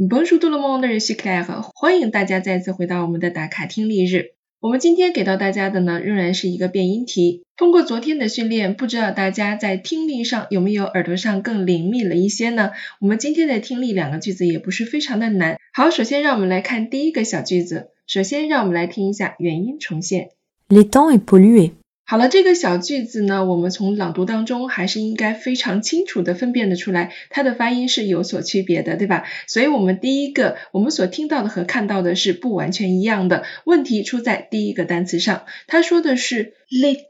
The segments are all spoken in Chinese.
Bonjour tout le monde, je suis Claire。欢迎大家再次回到我们的打卡听力日。我们今天给到大家的呢，仍然是一个变音题。通过昨天的训练，不知道大家在听力上有没有耳朵上更灵敏了一些呢？我们今天的听力两个句子也不是非常的难。好，首先让我们来看第一个小句子。首先让我们来听一下原音重现。L'étang est pollué. 好了，这个小句子呢，我们从朗读当中还是应该非常清楚的分辨得出来，它的发音是有所区别的，对吧？所以，我们第一个我们所听到的和看到的是不完全一样的。问题出在第一个单词上，他说的是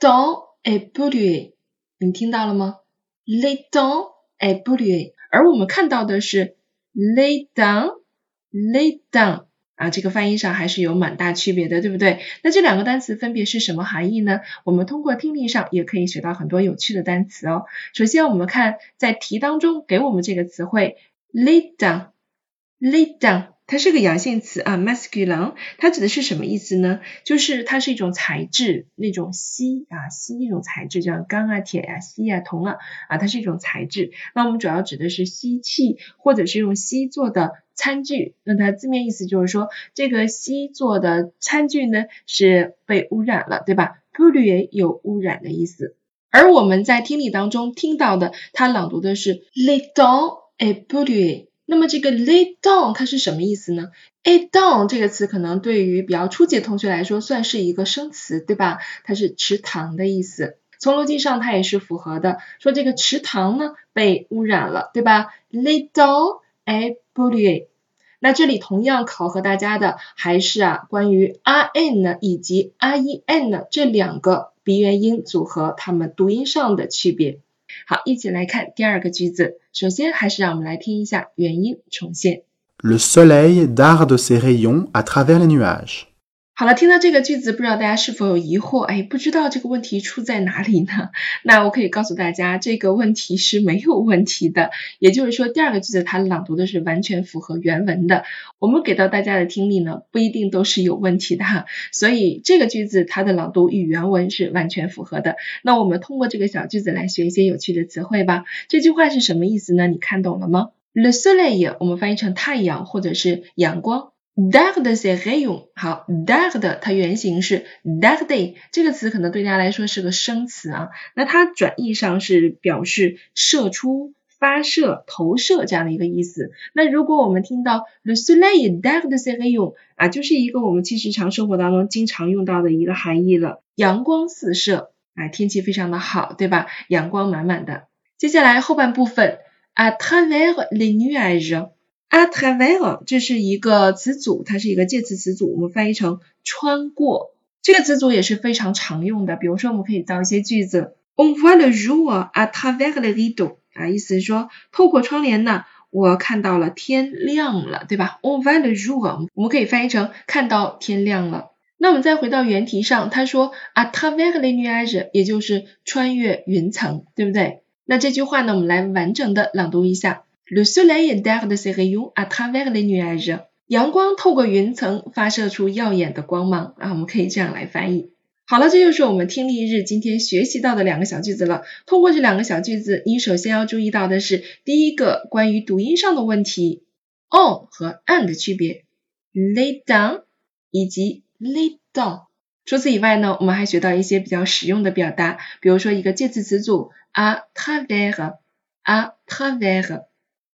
temps est pollué，你听到了吗 temps est pollué，而我们看到的是 le temps，le temps。啊，这个翻译上还是有蛮大区别的，对不对？那这两个单词分别是什么含义呢？我们通过听力上也可以学到很多有趣的单词哦。首先，我们看在题当中给我们这个词汇 lay down，lay down。它是个阳性词啊，masculine，它指的是什么意思呢？就是它是一种材质，那种锡啊，锡一种材质，像钢啊、铁啊、锡啊、铜啊，啊，它是一种材质。那我们主要指的是锡器或者是用锡做的餐具。那它字面意思就是说，这个锡做的餐具呢是被污染了，对吧？pollué 有污染的意思。而我们在听力当中听到的，它朗读的是 les dents est pollué。那么这个 lay down 它是什么意思呢？lay down 这个词可能对于比较初级的同学来说算是一个生词，对吧？它是池塘的意思，从逻辑上它也是符合的。说这个池塘呢被污染了，对吧？lay down est pollué。那这里同样考核大家的还是啊关于 r n 以及 r e n 这两个鼻元音组合它们读音上的区别。好，一起来看第二个句子。首先，还是让我们来听一下原音重现。Le soleil darde ses rayons à travers les nuages. 好了，听到这个句子，不知道大家是否有疑惑？哎，不知道这个问题出在哪里呢？那我可以告诉大家，这个问题是没有问题的。也就是说，第二个句子它朗读的是完全符合原文的。我们给到大家的听力呢，不一定都是有问题的哈。所以这个句子它的朗读与原文是完全符合的。那我们通过这个小句子来学一些有趣的词汇吧。这句话是什么意思呢？你看懂了吗？Le soleil，我们翻译成太阳或者是阳光。Darde ses rayons，好，darde 它原型是 darde，这个词可能对大家来说是个生词啊，那它转义上是表示射出、发射、投射这样的一个意思。那如果我们听到 le soleil dard se rayon 啊，就是一个我们其实日常生活当中经常用到的一个含义了，阳光四射，啊，天气非常的好，对吧？阳光满满的。接下来后半部分，à travers les nuages。A t r a v e r 这是一个词组，它是一个介词词组，我们翻译成穿过。这个词组也是非常常用的，比如说我们可以造一些句子，On voit le jour à travers les rideaux，啊，意思是说透过窗帘呢，我看到了天亮了，对吧？On voit le jour，我们可以翻译成看到天亮了。那我们再回到原题上，他说 à travers les nuages，也就是穿越云层，对不对？那这句话呢，我们来完整的朗读一下。Le soleil darde ses rayons à travers les nuages。阳光透过云层发射出耀眼的光芒啊，我们可以这样来翻译。好了，这就是我们听力日今天学习到的两个小句子了。通过这两个小句子，你首先要注意到的是第一个关于读音上的问题，on 和 and 的区别，lay down 以及 lay down。除此以外呢，我们还学到一些比较实用的表达，比如说一个介词词组 à travers，à travers。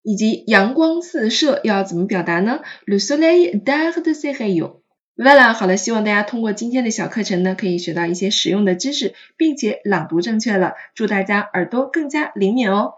以及阳光四射要怎么表达呢？Le soleil darde ses rayons。Voilà，好了，希望大家通过今天的小课程呢，可以学到一些实用的知识，并且朗读正确了。祝大家耳朵更加灵敏哦！